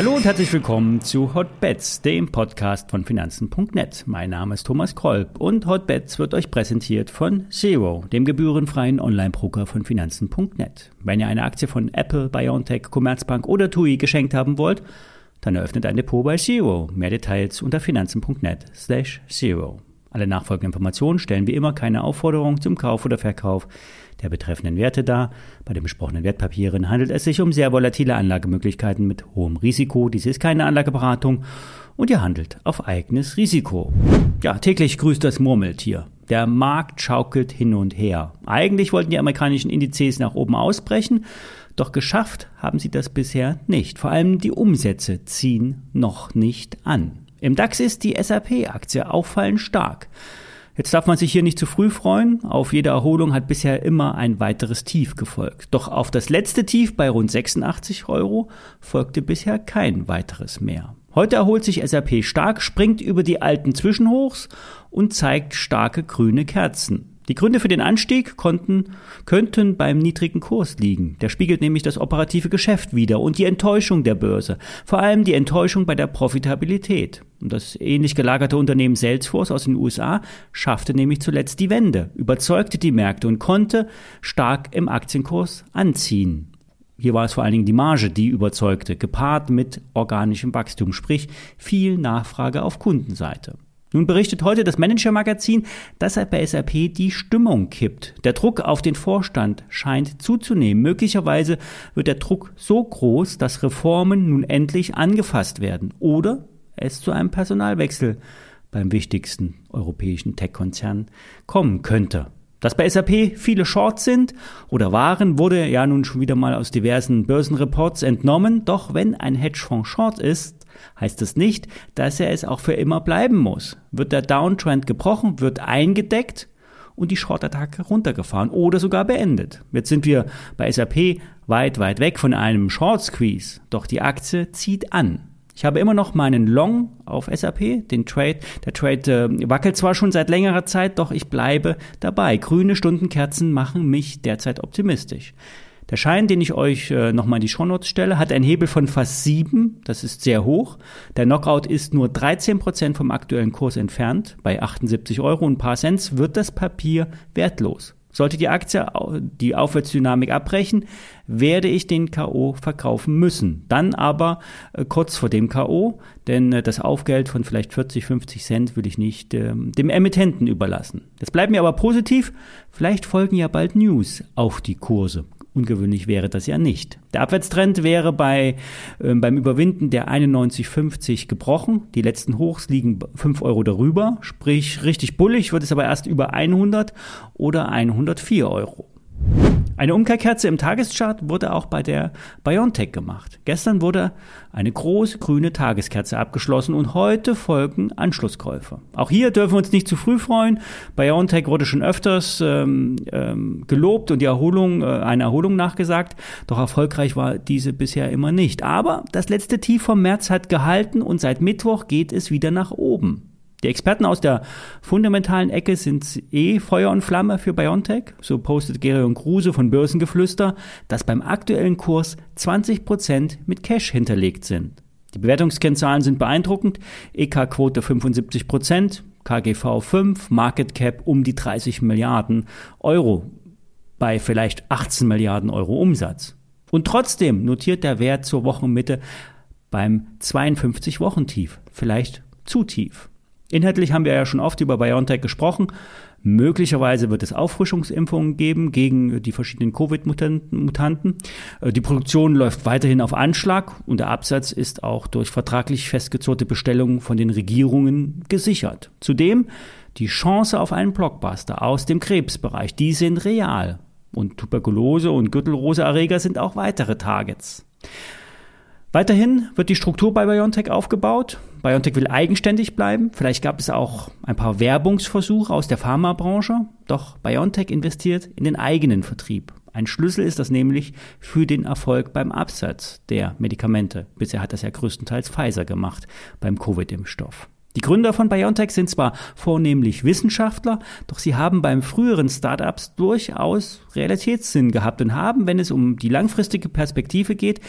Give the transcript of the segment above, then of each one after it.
Hallo und herzlich willkommen zu Hotbets, dem Podcast von Finanzen.net. Mein Name ist Thomas Kolb und Hotbets wird euch präsentiert von Zero, dem gebührenfreien Online-Broker von Finanzen.net. Wenn ihr eine Aktie von Apple, BioNTech, Commerzbank oder TUI geschenkt haben wollt, dann eröffnet ein Depot bei Zero. Mehr Details unter Finanzen.net slash Zero. Alle nachfolgenden Informationen stellen wie immer keine Aufforderung zum Kauf oder Verkauf der betreffenden Werte dar. Bei den besprochenen Wertpapieren handelt es sich um sehr volatile Anlagemöglichkeiten mit hohem Risiko. Dies ist keine Anlageberatung und ihr handelt auf eigenes Risiko. Ja, täglich grüßt das Murmeltier. Der Markt schaukelt hin und her. Eigentlich wollten die amerikanischen Indizes nach oben ausbrechen, doch geschafft haben sie das bisher nicht. Vor allem die Umsätze ziehen noch nicht an. Im DAX ist die SAP-Aktie auffallend stark. Jetzt darf man sich hier nicht zu früh freuen. Auf jede Erholung hat bisher immer ein weiteres Tief gefolgt. Doch auf das letzte Tief bei rund 86 Euro folgte bisher kein weiteres mehr. Heute erholt sich SAP stark, springt über die alten Zwischenhochs und zeigt starke grüne Kerzen. Die Gründe für den Anstieg konnten, könnten beim niedrigen Kurs liegen. Der spiegelt nämlich das operative Geschäft wider und die Enttäuschung der Börse. Vor allem die Enttäuschung bei der Profitabilität. Und das ähnlich gelagerte Unternehmen Salesforce aus den USA schaffte nämlich zuletzt die Wende, überzeugte die Märkte und konnte stark im Aktienkurs anziehen. Hier war es vor allen Dingen die Marge, die überzeugte, gepaart mit organischem Wachstum, sprich viel Nachfrage auf Kundenseite. Nun berichtet heute das Manager-Magazin, dass bei SAP die Stimmung kippt. Der Druck auf den Vorstand scheint zuzunehmen. Möglicherweise wird der Druck so groß, dass Reformen nun endlich angefasst werden oder es zu einem Personalwechsel beim wichtigsten europäischen Tech-Konzern kommen könnte. Dass bei SAP viele Shorts sind oder waren, wurde ja nun schon wieder mal aus diversen Börsenreports entnommen. Doch wenn ein Hedgefonds Short ist, heißt das nicht, dass er es auch für immer bleiben muss. Wird der Downtrend gebrochen, wird eingedeckt und die Short-Attacke runtergefahren oder sogar beendet. Jetzt sind wir bei SAP weit, weit weg von einem Short-Squeeze, doch die Aktie zieht an. Ich habe immer noch meinen Long auf SAP, den Trade. Der Trade äh, wackelt zwar schon seit längerer Zeit, doch ich bleibe dabei. Grüne Stundenkerzen machen mich derzeit optimistisch. Der Schein, den ich euch äh, nochmal in die Shownotes stelle, hat einen Hebel von fast sieben. Das ist sehr hoch. Der Knockout ist nur 13 Prozent vom aktuellen Kurs entfernt. Bei 78 Euro und ein paar Cent wird das Papier wertlos. Sollte die Aktie die Aufwärtsdynamik abbrechen, werde ich den K.O. verkaufen müssen. Dann aber äh, kurz vor dem K.O., denn äh, das Aufgeld von vielleicht 40, 50 Cent will ich nicht äh, dem Emittenten überlassen. Das bleibt mir aber positiv. Vielleicht folgen ja bald News auf die Kurse. Ungewöhnlich wäre das ja nicht. Der Abwärtstrend wäre bei, äh, beim Überwinden der 91,50 gebrochen. Die letzten Hochs liegen 5 Euro darüber. Sprich, richtig bullig wird es aber erst über 100 oder 104 Euro. Eine Umkehrkerze im Tageschart wurde auch bei der BioNTech gemacht. Gestern wurde eine große grüne Tageskerze abgeschlossen und heute folgen Anschlusskäufe. Auch hier dürfen wir uns nicht zu früh freuen. BioNTech wurde schon öfters ähm, ähm, gelobt und die Erholung, äh, eine Erholung nachgesagt, doch erfolgreich war diese bisher immer nicht. Aber das letzte Tief vom März hat gehalten und seit Mittwoch geht es wieder nach oben. Die Experten aus der fundamentalen Ecke sind eh Feuer und Flamme für BioNTech. So postet Gerion Kruse von Börsengeflüster, dass beim aktuellen Kurs 20 Prozent mit Cash hinterlegt sind. Die Bewertungskennzahlen sind beeindruckend. EK-Quote 75%, Prozent, KGV 5, Market Cap um die 30 Milliarden Euro bei vielleicht 18 Milliarden Euro Umsatz. Und trotzdem notiert der Wert zur Wochenmitte beim 52-Wochentief, vielleicht zu tief. Inhaltlich haben wir ja schon oft über BioNTech gesprochen. Möglicherweise wird es Auffrischungsimpfungen geben gegen die verschiedenen Covid-Mutanten. Äh, die Produktion läuft weiterhin auf Anschlag und der Absatz ist auch durch vertraglich festgezurrte Bestellungen von den Regierungen gesichert. Zudem die Chance auf einen Blockbuster aus dem Krebsbereich, die sind real. Und Tuberkulose und Gürtelrose-Erreger sind auch weitere Targets. Weiterhin wird die Struktur bei BioNTech aufgebaut. BioNTech will eigenständig bleiben. Vielleicht gab es auch ein paar Werbungsversuche aus der Pharmabranche. Doch BioNTech investiert in den eigenen Vertrieb. Ein Schlüssel ist das nämlich für den Erfolg beim Absatz der Medikamente. Bisher hat das ja größtenteils Pfizer gemacht beim Covid-Impfstoff. Die Gründer von BioNTech sind zwar vornehmlich Wissenschaftler, doch sie haben beim früheren Startups durchaus Realitätssinn gehabt und haben, wenn es um die langfristige Perspektive geht,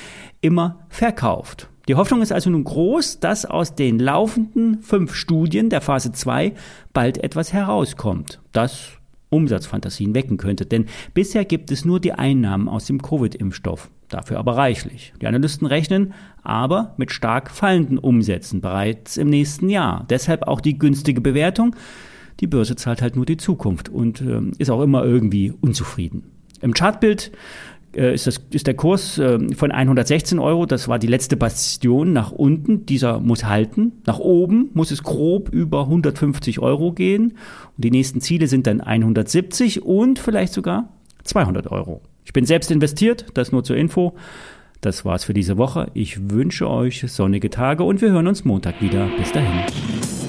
immer verkauft. Die Hoffnung ist also nun groß, dass aus den laufenden fünf Studien der Phase 2 bald etwas herauskommt, das Umsatzfantasien wecken könnte. Denn bisher gibt es nur die Einnahmen aus dem Covid-Impfstoff, dafür aber reichlich. Die Analysten rechnen aber mit stark fallenden Umsätzen bereits im nächsten Jahr. Deshalb auch die günstige Bewertung. Die Börse zahlt halt nur die Zukunft und äh, ist auch immer irgendwie unzufrieden. Im Chartbild äh, ist, das, ist der Kurs äh, von 116 Euro, das war die letzte Bastion nach unten, dieser muss halten. Nach oben muss es grob über 150 Euro gehen und die nächsten Ziele sind dann 170 und vielleicht sogar 200 Euro. Ich bin selbst investiert, das nur zur Info. Das war's für diese Woche. Ich wünsche euch sonnige Tage und wir hören uns Montag wieder. Bis dahin.